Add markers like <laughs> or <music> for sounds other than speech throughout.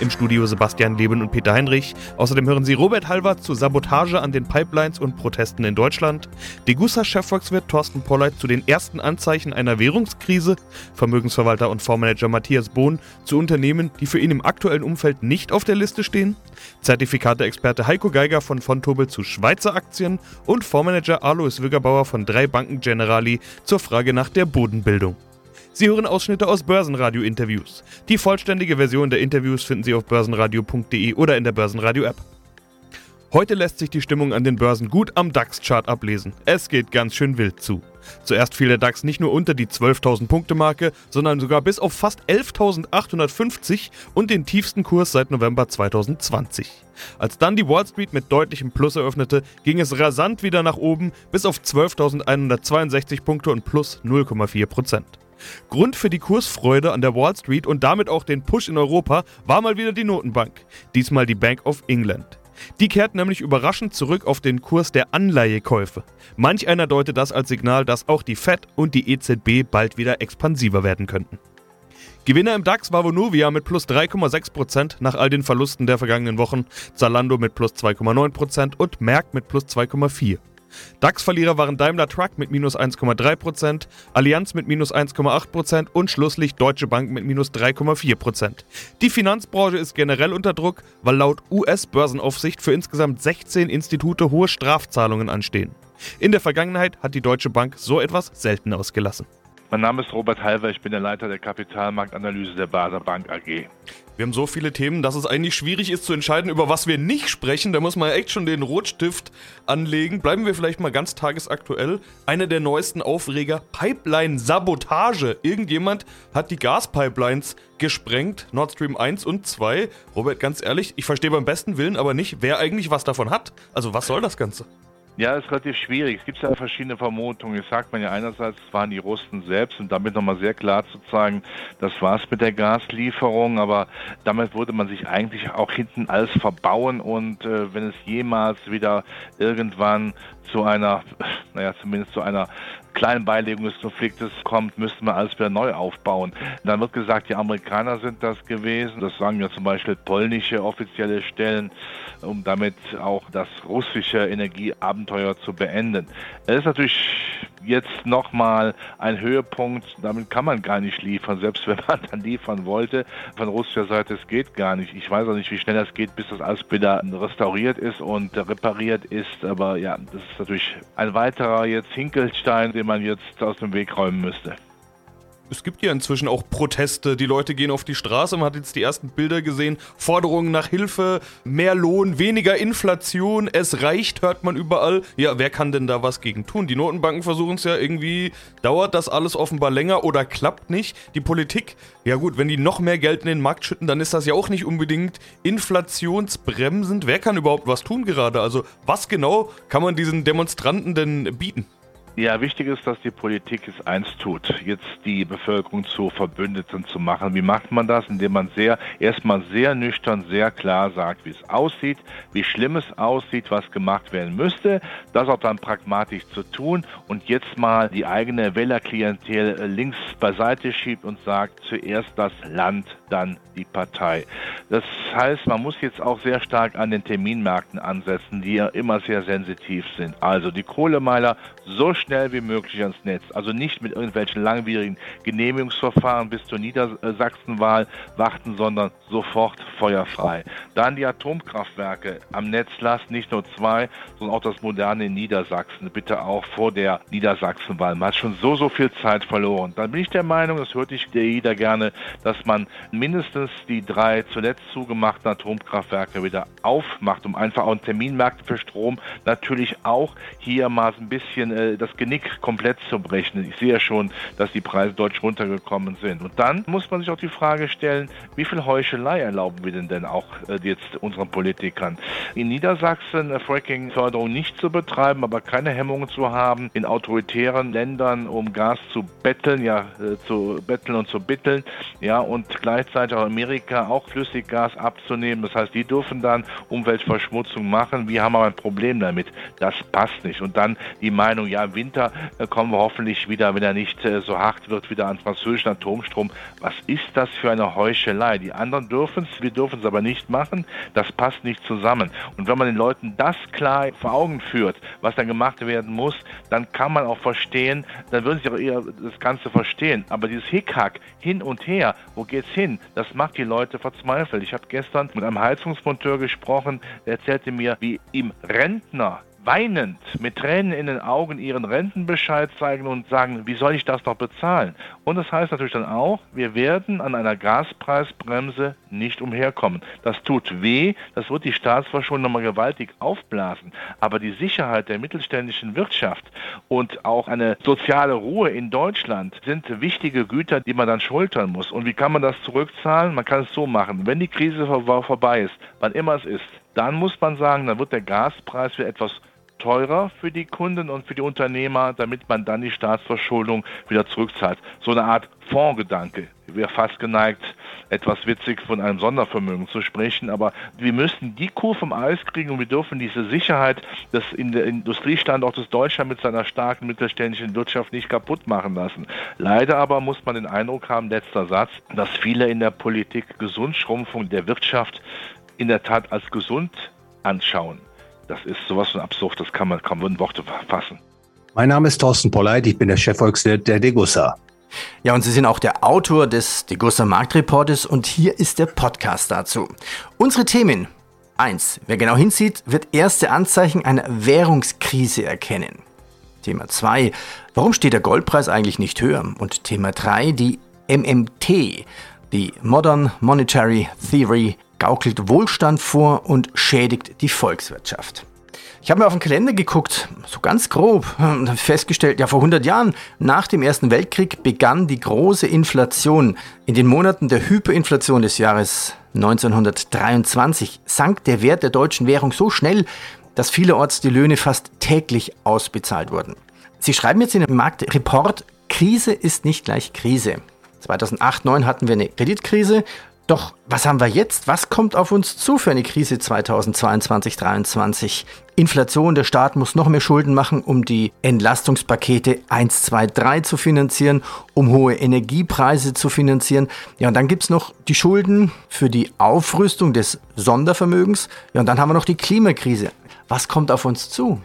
Im Studio Sebastian Leben und Peter Heinrich. Außerdem hören Sie Robert Halver zu Sabotage an den Pipelines und Protesten in Deutschland, Degussa-Chefvolkswirt Thorsten Polleit zu den ersten Anzeichen einer Währungskrise, Vermögensverwalter und Fondsmanager Matthias Bohn zu Unternehmen, die für ihn im aktuellen Umfeld nicht auf der Liste stehen, Zertifikate-Experte Heiko Geiger von Fontobel zu Schweizer Aktien und Fondsmanager Alois Wiggerbauer von drei Banken Generali zur Frage nach der Bodenbildung. Sie hören Ausschnitte aus Börsenradio-Interviews. Die vollständige Version der Interviews finden Sie auf börsenradio.de oder in der Börsenradio-App. Heute lässt sich die Stimmung an den Börsen gut am DAX-Chart ablesen. Es geht ganz schön wild zu. Zuerst fiel der DAX nicht nur unter die 12.000 Punkte Marke, sondern sogar bis auf fast 11.850 und den tiefsten Kurs seit November 2020. Als dann die Wall Street mit deutlichem Plus eröffnete, ging es rasant wieder nach oben bis auf 12.162 Punkte und plus 0,4 Prozent. Grund für die Kursfreude an der Wall Street und damit auch den Push in Europa war mal wieder die Notenbank, diesmal die Bank of England. Die kehrt nämlich überraschend zurück auf den Kurs der Anleihekäufe. Manch einer deutet das als Signal, dass auch die Fed und die EZB bald wieder expansiver werden könnten. Gewinner im DAX war Vonovia mit plus 3,6% nach all den Verlusten der vergangenen Wochen, Zalando mit plus 2,9% und Merck mit plus 2,4%. DAX-Verlierer waren Daimler Truck mit minus 1,3%, Allianz mit minus 1,8% und schlusslich Deutsche Bank mit minus 3,4%. Die Finanzbranche ist generell unter Druck, weil laut US-Börsenaufsicht für insgesamt 16 Institute hohe Strafzahlungen anstehen. In der Vergangenheit hat die Deutsche Bank so etwas selten ausgelassen. Mein Name ist Robert Halver, ich bin der Leiter der Kapitalmarktanalyse der Baser Bank AG. Wir haben so viele Themen, dass es eigentlich schwierig ist zu entscheiden, über was wir nicht sprechen. Da muss man echt schon den Rotstift anlegen. Bleiben wir vielleicht mal ganz tagesaktuell. Einer der neuesten Aufreger, Pipeline-Sabotage. Irgendjemand hat die Gaspipelines gesprengt, Nord Stream 1 und 2. Robert, ganz ehrlich, ich verstehe beim besten Willen aber nicht, wer eigentlich was davon hat. Also was soll das Ganze? Ja, ist relativ schwierig. Es gibt ja verschiedene Vermutungen. Jetzt sagt man ja einerseits, es waren die Russen selbst und damit nochmal sehr klar zu zeigen, das war's mit der Gaslieferung, aber damit würde man sich eigentlich auch hinten alles verbauen und äh, wenn es jemals wieder irgendwann zu einer, naja, zumindest zu einer kleinen Konfliktes kommt, müssten wir alles wieder neu aufbauen. Dann wird gesagt, die Amerikaner sind das gewesen. Das sagen ja zum Beispiel polnische offizielle Stellen, um damit auch das russische Energieabenteuer zu beenden. Es ist natürlich jetzt nochmal ein Höhepunkt. Damit kann man gar nicht liefern, selbst wenn man <laughs> dann liefern wollte. Von russischer Seite, es geht gar nicht. Ich weiß auch nicht, wie schnell das geht, bis das alles wieder restauriert ist und repariert ist. Aber ja, das ist natürlich ein weiterer jetzt Hinkelstein, den man jetzt aus dem Weg räumen müsste. Es gibt ja inzwischen auch Proteste. Die Leute gehen auf die Straße. Man hat jetzt die ersten Bilder gesehen. Forderungen nach Hilfe, mehr Lohn, weniger Inflation. Es reicht, hört man überall. Ja, wer kann denn da was gegen tun? Die Notenbanken versuchen es ja irgendwie. Dauert das alles offenbar länger oder klappt nicht? Die Politik, ja gut, wenn die noch mehr Geld in den Markt schütten, dann ist das ja auch nicht unbedingt inflationsbremsend. Wer kann überhaupt was tun gerade? Also, was genau kann man diesen Demonstranten denn bieten? Ja, wichtig ist, dass die Politik es eins tut, jetzt die Bevölkerung zu Verbündeten zu machen. Wie macht man das? Indem man sehr, erstmal sehr nüchtern, sehr klar sagt, wie es aussieht, wie schlimm es aussieht, was gemacht werden müsste, das auch dann pragmatisch zu tun und jetzt mal die eigene Wählerklientel links beiseite schiebt und sagt, zuerst das Land, dann die Partei. Das heißt, man muss jetzt auch sehr stark an den Terminmärkten ansetzen, die ja immer sehr sensitiv sind. Also die Kohlemeiler so schnell wie möglich ans Netz. Also nicht mit irgendwelchen langwierigen Genehmigungsverfahren bis zur Niedersachsenwahl warten, sondern sofort feuerfrei. Dann die Atomkraftwerke am Netz lassen, nicht nur zwei, sondern auch das moderne Niedersachsen. Bitte auch vor der Niedersachsenwahl. Man hat schon so, so viel Zeit verloren. Dann bin ich der Meinung, das hört nicht jeder gerne, dass man mindestens die drei zuletzt zugemachten Atomkraftwerke wieder aufmacht, um einfach auch Terminmärkte für Strom natürlich auch hier mal ein bisschen äh, das Genick komplett zu brechen. Ich sehe ja schon, dass die Preise deutlich runtergekommen sind. Und dann muss man sich auch die Frage stellen, wie viel Heuchelei erlauben wir denn denn auch äh, jetzt unseren Politikern? In Niedersachsen äh, Fracking-Förderung nicht zu betreiben, aber keine Hemmungen zu haben, in autoritären Ländern um Gas zu betteln, ja, äh, zu betteln und zu bitteln, ja, und gleichzeitig auch Amerika auch Flüssiggas abzunehmen. Das heißt, die dürfen dann Umweltverschmutzung machen. Wir haben aber ein Problem damit. Das passt nicht. Und dann die Meinung, ja, Winter äh, kommen wir hoffentlich wieder, wenn er nicht äh, so hart wird, wieder an französischen Atomstrom. Was ist das für eine Heuchelei? Die anderen dürfen es, wir dürfen es aber nicht machen. Das passt nicht zusammen. Und wenn man den Leuten das klar vor Augen führt, was dann gemacht werden muss, dann kann man auch verstehen, dann würden sie auch eher das Ganze verstehen. Aber dieses Hickhack hin und her, wo geht's hin, das macht die Leute verzweifelt. Ich habe gestern mit einem Heizungsmonteur gesprochen, der erzählte mir, wie ihm Rentner weinend mit Tränen in den Augen ihren Rentenbescheid zeigen und sagen, wie soll ich das noch bezahlen? Und das heißt natürlich dann auch, wir werden an einer Gaspreisbremse nicht umherkommen. Das tut weh, das wird die Staatsverschuldung nochmal gewaltig aufblasen. Aber die Sicherheit der mittelständischen Wirtschaft und auch eine soziale Ruhe in Deutschland sind wichtige Güter, die man dann schultern muss. Und wie kann man das zurückzahlen? Man kann es so machen. Wenn die Krise vorbei ist, wann immer es ist, dann muss man sagen, dann wird der Gaspreis für etwas teurer für die Kunden und für die Unternehmer, damit man dann die Staatsverschuldung wieder zurückzahlt. So eine Art Fondsgedanke. Ich wäre fast geneigt, etwas witzig von einem Sondervermögen zu sprechen, aber wir müssen die Kuh vom Eis kriegen und wir dürfen diese Sicherheit des in der Industriestandortes Deutschland mit seiner starken mittelständischen Wirtschaft nicht kaputt machen lassen. Leider aber muss man den Eindruck haben, letzter Satz, dass viele in der Politik Gesundschrumpfung der Wirtschaft in der Tat als gesund anschauen. Das ist sowas von absurd, das kann man kaum in Worte fassen. Mein Name ist Thorsten Polleit, ich bin der Chefvolkswirt der Degussa. Ja, und Sie sind auch der Autor des Degussa Marktreportes und hier ist der Podcast dazu. Unsere Themen. 1. Wer genau hinsieht, wird erste Anzeichen einer Währungskrise erkennen. Thema 2. Warum steht der Goldpreis eigentlich nicht höher? Und Thema 3. Die MMT, die Modern Monetary Theory gaukelt Wohlstand vor und schädigt die Volkswirtschaft. Ich habe mir auf den Kalender geguckt, so ganz grob, und festgestellt, ja, vor 100 Jahren, nach dem Ersten Weltkrieg, begann die große Inflation. In den Monaten der Hyperinflation des Jahres 1923 sank der Wert der deutschen Währung so schnell, dass vielerorts die Löhne fast täglich ausbezahlt wurden. Sie schreiben jetzt in dem Marktreport, Krise ist nicht gleich Krise. 2008-2009 hatten wir eine Kreditkrise doch was haben wir jetzt? Was kommt auf uns zu für eine Krise 2022 2023 Inflation, der Staat muss noch mehr Schulden machen, um die Entlastungspakete 1, 2, 3 zu finanzieren, um hohe Energiepreise zu finanzieren. Ja, und dann gibt es noch die Schulden für die Aufrüstung des Sondervermögens. Ja, und dann haben wir noch die Klimakrise. Was kommt auf uns zu?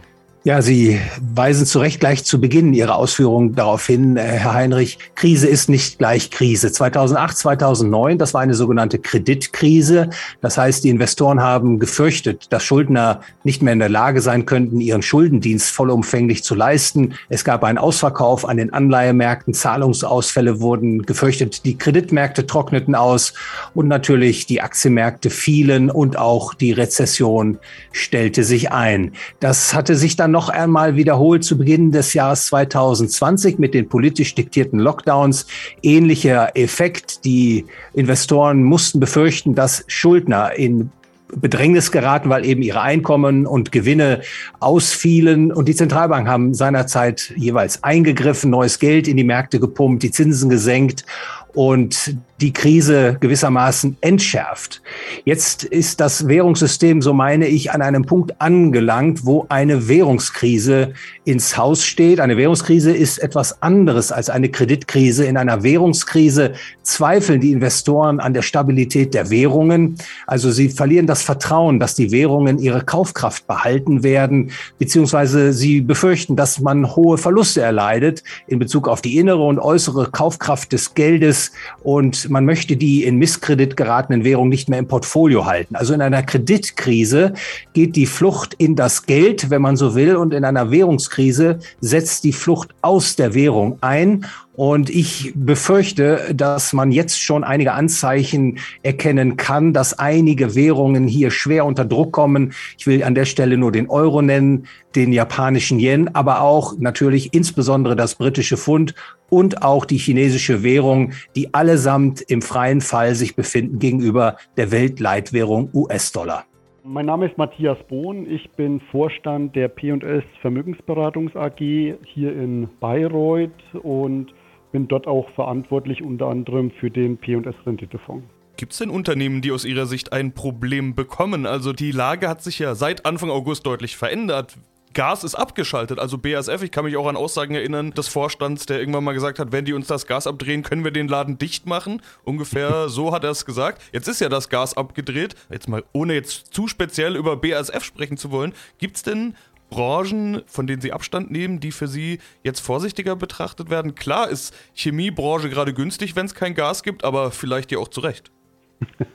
Ja, Sie weisen zu Recht gleich zu Beginn Ihrer Ausführungen darauf hin, äh, Herr Heinrich, Krise ist nicht gleich Krise. 2008, 2009, das war eine sogenannte Kreditkrise. Das heißt, die Investoren haben gefürchtet, dass Schuldner nicht mehr in der Lage sein könnten, ihren Schuldendienst vollumfänglich zu leisten. Es gab einen Ausverkauf an den Anleihemärkten, Zahlungsausfälle wurden gefürchtet, die Kreditmärkte trockneten aus und natürlich die Aktienmärkte fielen und auch die Rezession stellte sich ein. Das hatte sich dann noch einmal wiederholt zu Beginn des Jahres 2020 mit den politisch diktierten Lockdowns. Ähnlicher Effekt. Die Investoren mussten befürchten, dass Schuldner in Bedrängnis geraten, weil eben ihre Einkommen und Gewinne ausfielen. Und die Zentralbanken haben seinerzeit jeweils eingegriffen, neues Geld in die Märkte gepumpt, die Zinsen gesenkt und die Krise gewissermaßen entschärft. Jetzt ist das Währungssystem, so meine ich, an einem Punkt angelangt, wo eine Währungskrise ins Haus steht. Eine Währungskrise ist etwas anderes als eine Kreditkrise. In einer Währungskrise zweifeln die Investoren an der Stabilität der Währungen. Also sie verlieren das Vertrauen, dass die Währungen ihre Kaufkraft behalten werden, beziehungsweise sie befürchten, dass man hohe Verluste erleidet in Bezug auf die innere und äußere Kaufkraft des Geldes und man möchte die in Misskredit geratenen Währungen nicht mehr im Portfolio halten. Also in einer Kreditkrise geht die Flucht in das Geld, wenn man so will, und in einer Währungskrise setzt die Flucht aus der Währung ein. Und ich befürchte, dass man jetzt schon einige Anzeichen erkennen kann, dass einige Währungen hier schwer unter Druck kommen. Ich will an der Stelle nur den Euro nennen, den japanischen Yen, aber auch natürlich insbesondere das britische Pfund und auch die chinesische Währung, die allesamt im freien Fall sich befinden gegenüber der Weltleitwährung US-Dollar. Mein Name ist Matthias Bohn. Ich bin Vorstand der P&S Vermögensberatungs AG hier in Bayreuth und bin dort auch verantwortlich unter anderem für den P&S Renditefonds. Gibt es denn Unternehmen, die aus Ihrer Sicht ein Problem bekommen? Also die Lage hat sich ja seit Anfang August deutlich verändert. Gas ist abgeschaltet. Also BASF, ich kann mich auch an Aussagen erinnern des Vorstands, der irgendwann mal gesagt hat, wenn die uns das Gas abdrehen, können wir den Laden dicht machen. Ungefähr <laughs> so hat er es gesagt. Jetzt ist ja das Gas abgedreht. Jetzt mal, ohne jetzt zu speziell über BASF sprechen zu wollen, gibt es denn Branchen, von denen Sie Abstand nehmen, die für Sie jetzt vorsichtiger betrachtet werden? Klar ist Chemiebranche gerade günstig, wenn es kein Gas gibt, aber vielleicht ja auch zu Recht. <laughs>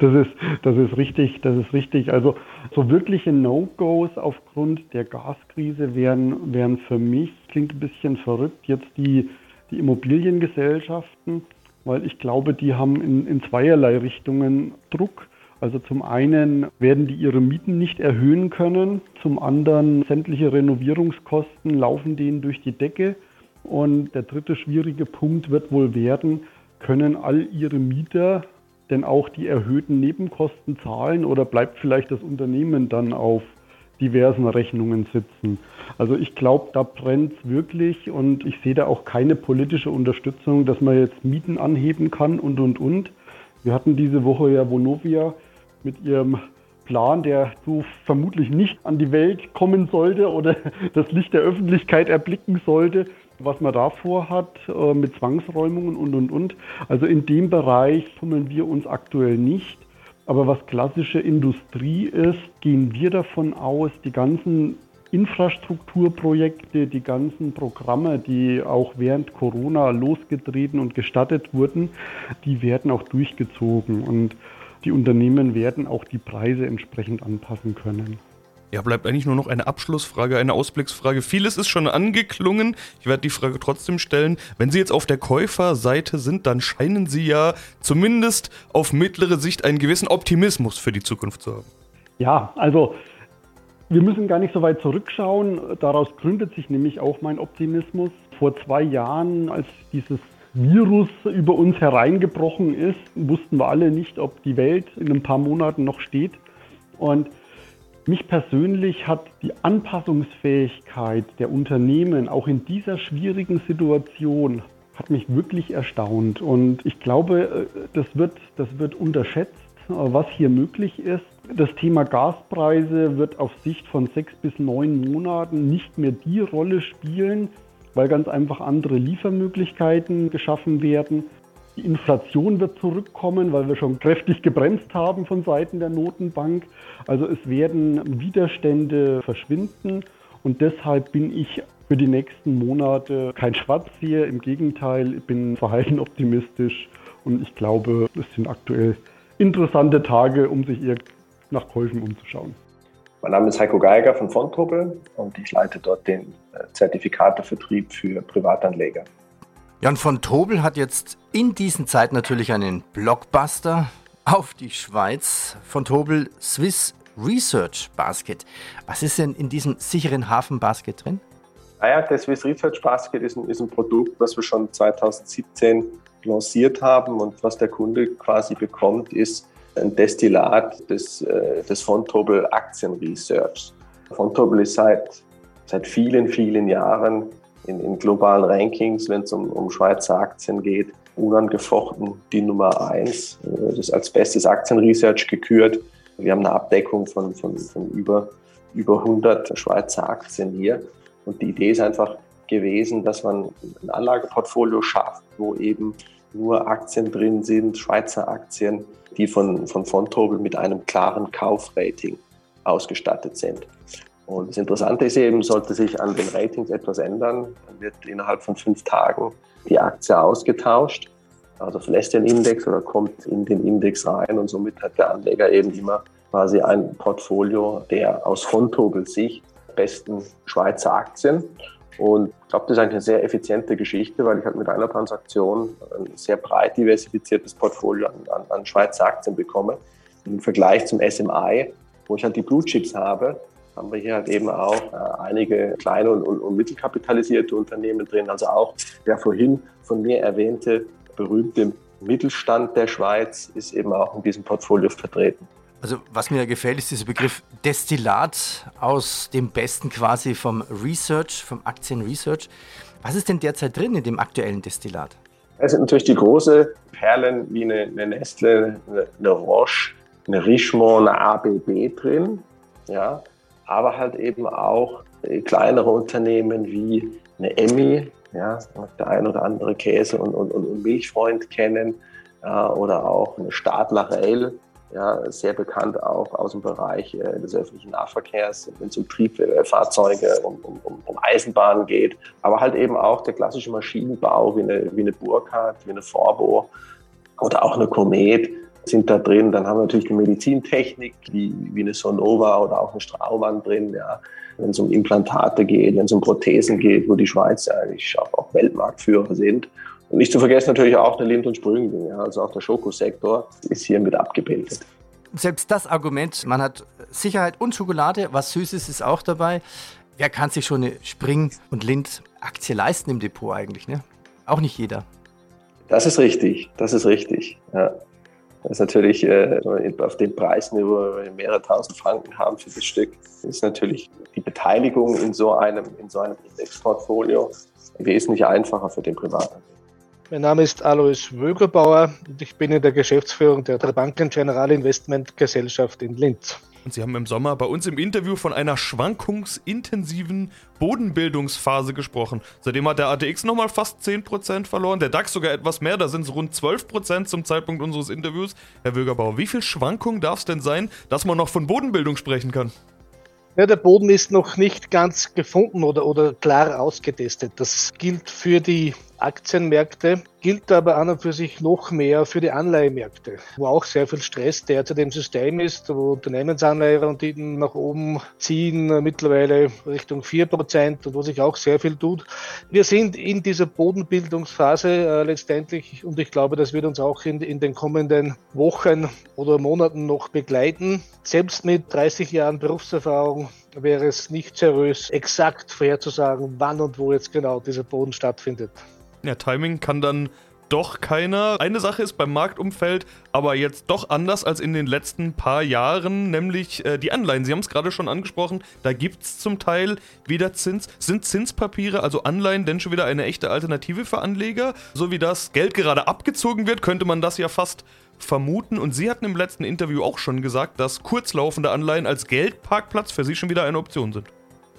Das ist, das ist richtig, das ist richtig. Also so wirkliche No-Gos aufgrund der Gaskrise wären, wären für mich, klingt ein bisschen verrückt, jetzt die, die Immobiliengesellschaften, weil ich glaube, die haben in, in zweierlei Richtungen Druck. Also zum einen werden die ihre Mieten nicht erhöhen können, zum anderen sämtliche Renovierungskosten laufen denen durch die Decke. Und der dritte schwierige Punkt wird wohl werden, können all ihre Mieter denn auch die erhöhten Nebenkosten zahlen oder bleibt vielleicht das Unternehmen dann auf diversen Rechnungen sitzen? Also ich glaube, da brennt es wirklich und ich sehe da auch keine politische Unterstützung, dass man jetzt Mieten anheben kann und, und, und. Wir hatten diese Woche ja Vonovia mit ihrem Plan, der so vermutlich nicht an die Welt kommen sollte oder <laughs> das Licht der Öffentlichkeit erblicken sollte, was man da vorhat äh, mit Zwangsräumungen und, und, und. Also in dem Bereich tummeln wir uns aktuell nicht. Aber was klassische Industrie ist, gehen wir davon aus, die ganzen Infrastrukturprojekte, die ganzen Programme, die auch während Corona losgetreten und gestattet wurden, die werden auch durchgezogen und die Unternehmen werden auch die Preise entsprechend anpassen können. Ja, bleibt eigentlich nur noch eine Abschlussfrage, eine Ausblicksfrage. Vieles ist schon angeklungen. Ich werde die Frage trotzdem stellen. Wenn Sie jetzt auf der Käuferseite sind, dann scheinen Sie ja zumindest auf mittlere Sicht einen gewissen Optimismus für die Zukunft zu haben. Ja, also wir müssen gar nicht so weit zurückschauen. Daraus gründet sich nämlich auch mein Optimismus. Vor zwei Jahren, als dieses Virus über uns hereingebrochen ist, wussten wir alle nicht, ob die Welt in ein paar Monaten noch steht. Und mich persönlich hat die Anpassungsfähigkeit der Unternehmen auch in dieser schwierigen Situation hat mich wirklich erstaunt und ich glaube, äh, das wird, das wird unterschätzt, äh, was hier möglich ist. Das Thema Gaspreise wird auf Sicht von sechs bis neun Monaten nicht mehr die Rolle spielen, weil ganz einfach andere Liefermöglichkeiten geschaffen werden. Die Inflation wird zurückkommen, weil wir schon kräftig gebremst haben von Seiten der Notenbank. Also es werden Widerstände verschwinden und deshalb bin ich für die nächsten Monate kein Schwarzseher. Im Gegenteil, ich bin verhalten optimistisch und ich glaube, es sind aktuell interessante Tage, um sich eher nach Käufen umzuschauen. Mein Name ist Heiko Geiger von Fontruppel und ich leite dort den äh, Zertifikatevertrieb für Privatanleger. Jan von Tobel hat jetzt in diesen Zeiten natürlich einen Blockbuster auf die Schweiz. Von Tobel Swiss Research Basket. Was ist denn in diesem sicheren Hafen Basket drin? Naja, ah das Swiss Research Basket ist ein, ist ein Produkt, was wir schon 2017 lanciert haben und was der Kunde quasi bekommt, ist ein Destillat des, äh, des Fontobel Aktien Research. Fontobel ist seit, seit vielen, vielen Jahren in, in globalen Rankings, wenn es um, um Schweizer Aktien geht, unangefochten die Nummer eins. Das ist als bestes Aktienresearch gekürt. Wir haben eine Abdeckung von, von, von über, über 100 Schweizer Aktien hier. Und die Idee ist einfach gewesen, dass man ein Anlageportfolio schafft, wo eben nur Aktien drin sind, Schweizer Aktien, die von, von Fontobel mit einem klaren Kaufrating ausgestattet sind. Und das Interessante ist eben, sollte sich an den Ratings etwas ändern, dann wird innerhalb von fünf Tagen die Aktie ausgetauscht. Also verlässt den Index oder kommt in den Index rein und somit hat der Anleger eben immer quasi ein Portfolio der aus Fontobels Sicht besten Schweizer Aktien. Und ich glaube, das ist eigentlich eine sehr effiziente Geschichte, weil ich halt mit einer Transaktion ein sehr breit diversifiziertes Portfolio an, an, an Schweizer Aktien bekomme. Im Vergleich zum SMI, wo ich halt die Blue Chips habe, haben wir hier halt eben auch äh, einige kleine und, und, und, mittelkapitalisierte Unternehmen drin. Also auch der vorhin von mir erwähnte berühmte Mittelstand der Schweiz ist eben auch in diesem Portfolio vertreten. Also was mir gefällt, ist dieser Begriff Destillat aus dem Besten quasi vom Research, vom Aktienresearch. Was ist denn derzeit drin in dem aktuellen Destillat? Es sind natürlich die großen Perlen wie eine, eine Nestle, eine, eine Roche, eine Richemont, eine ABB drin. Ja, aber halt eben auch kleinere Unternehmen wie eine Emmy, ja, der ein oder andere Käse- und, und, und Milchfreund kennen, äh, oder auch eine Stadler Rail, ja, sehr bekannt auch aus dem Bereich äh, des öffentlichen Nahverkehrs, wenn es um Triebfahrzeuge, um, um, um, Eisenbahnen geht, aber halt eben auch der klassische Maschinenbau wie eine, wie eine Burkhardt, wie eine Forbo oder auch eine Komet sind da drin. Dann haben wir natürlich die Medizintechnik, wie, wie eine Sonova oder auch eine Straumann drin, ja. Wenn es um Implantate geht, wenn es um Prothesen geht, wo die Schweiz ja eigentlich auch Weltmarktführer sind. Und nicht zu vergessen natürlich auch der Lind- und Sprüngling, ja, also auch der Schokosektor ist hier mit abgebildet. Selbst das Argument, man hat Sicherheit und Schokolade, was Süßes ist auch dabei. Wer kann sich schon eine Spring- und Lind-Aktie leisten im Depot eigentlich? Ne? Auch nicht jeder. Das ist richtig, das ist richtig. Ja. Das ist natürlich äh, auf den Preisniveau, wo wir mehrere tausend Franken haben für das Stück, ist natürlich die Beteiligung in so einem, in so einem Indexportfolio wesentlich einfacher für den Privaten. Mein Name ist Alois Wögelbauer und ich bin in der Geschäftsführung der Banken General Investment Gesellschaft in Linz. Und Sie haben im Sommer bei uns im Interview von einer schwankungsintensiven Bodenbildungsphase gesprochen. Seitdem hat der ATX nochmal fast 10% verloren, der DAX sogar etwas mehr, da sind es rund 12% zum Zeitpunkt unseres Interviews. Herr Wögerbauer, wie viel Schwankung darf es denn sein, dass man noch von Bodenbildung sprechen kann? Ja, der Boden ist noch nicht ganz gefunden oder, oder klar ausgetestet. Das gilt für die Aktienmärkte, gilt aber an und für sich noch mehr für die Anleihemärkte, wo auch sehr viel Stress derzeit im System ist, wo Unternehmensanleiherenditen nach oben ziehen, mittlerweile Richtung 4% und wo sich auch sehr viel tut. Wir sind in dieser Bodenbildungsphase äh, letztendlich und ich glaube, das wird uns auch in, in den kommenden Wochen oder Monaten noch begleiten. Selbst mit 30 Jahren Berufserfahrung wäre es nicht seriös, exakt vorherzusagen, wann und wo jetzt genau dieser Boden stattfindet. Ja, Timing kann dann doch keiner. Eine Sache ist beim Marktumfeld aber jetzt doch anders als in den letzten paar Jahren, nämlich äh, die Anleihen. Sie haben es gerade schon angesprochen, da gibt es zum Teil wieder Zins. Sind Zinspapiere, also Anleihen, denn schon wieder eine echte Alternative für Anleger? So wie das Geld gerade abgezogen wird, könnte man das ja fast vermuten. Und Sie hatten im letzten Interview auch schon gesagt, dass kurzlaufende Anleihen als Geldparkplatz für Sie schon wieder eine Option sind.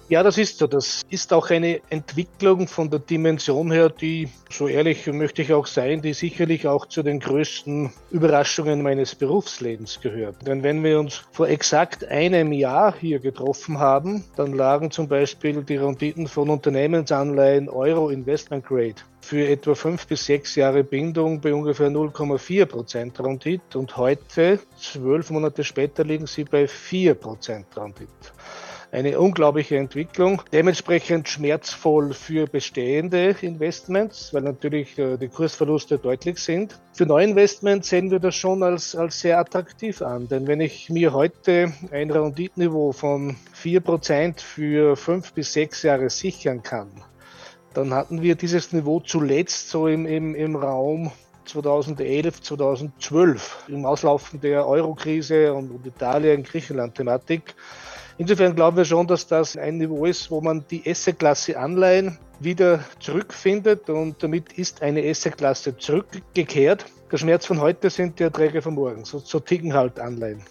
Ja, das ist so. Das ist auch eine Entwicklung von der Dimension her, die, so ehrlich möchte ich auch sein, die sicherlich auch zu den größten Überraschungen meines Berufslebens gehört. Denn wenn wir uns vor exakt einem Jahr hier getroffen haben, dann lagen zum Beispiel die Renditen von Unternehmensanleihen Euro Investment Grade für etwa fünf bis sechs Jahre Bindung bei ungefähr 0,4 Prozent Rendite und heute, zwölf Monate später, liegen sie bei 4 Prozent Rendite eine unglaubliche Entwicklung. Dementsprechend schmerzvoll für bestehende Investments, weil natürlich äh, die Kursverluste deutlich sind. Für Neuinvestments sehen wir das schon als, als sehr attraktiv an, denn wenn ich mir heute ein Renditniveau von 4% für fünf bis sechs Jahre sichern kann, dann hatten wir dieses Niveau zuletzt so im, im, im Raum 2011, 2012 im Auslaufen der Eurokrise und, Italien-Griechenland-Thematik Insofern glauben wir schon, dass das ein Niveau ist, wo man die Asset-Klasse Anleihen wieder zurückfindet und damit ist eine Asset-Klasse zurückgekehrt. Der Schmerz von heute sind die Erträge von morgen. So, so ticken halt Anleihen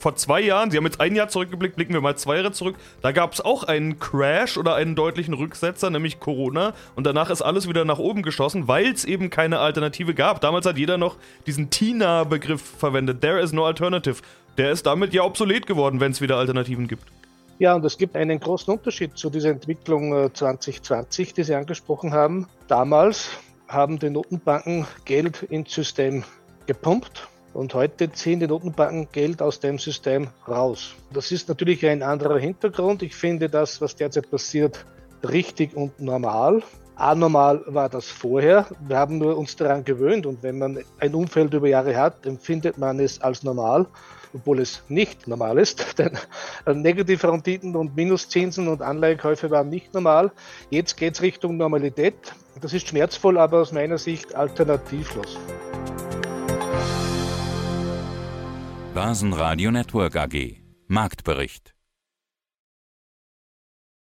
vor zwei Jahren, Sie haben jetzt ein Jahr zurückgeblickt, blicken wir mal zwei Jahre zurück, da gab es auch einen Crash oder einen deutlichen Rücksetzer, nämlich Corona. Und danach ist alles wieder nach oben geschossen, weil es eben keine Alternative gab. Damals hat jeder noch diesen TINA-Begriff verwendet. There is no alternative der ist damit ja obsolet geworden, wenn es wieder Alternativen gibt. Ja, und es gibt einen großen Unterschied zu dieser Entwicklung 2020, äh, die Sie angesprochen haben. Damals haben die Notenbanken Geld ins System gepumpt und heute ziehen die Notenbanken Geld aus dem System raus. Das ist natürlich ein anderer Hintergrund. Ich finde das, was derzeit passiert, richtig und normal. Anormal war das vorher. Wir haben nur uns daran gewöhnt und wenn man ein Umfeld über Jahre hat, empfindet man es als normal obwohl es nicht normal ist, <laughs> denn äh, negative Renditen und Minuszinsen und Anleihekäufe waren nicht normal. Jetzt geht es Richtung Normalität. Das ist schmerzvoll, aber aus meiner Sicht alternativlos. Basen Radio Network AG Marktbericht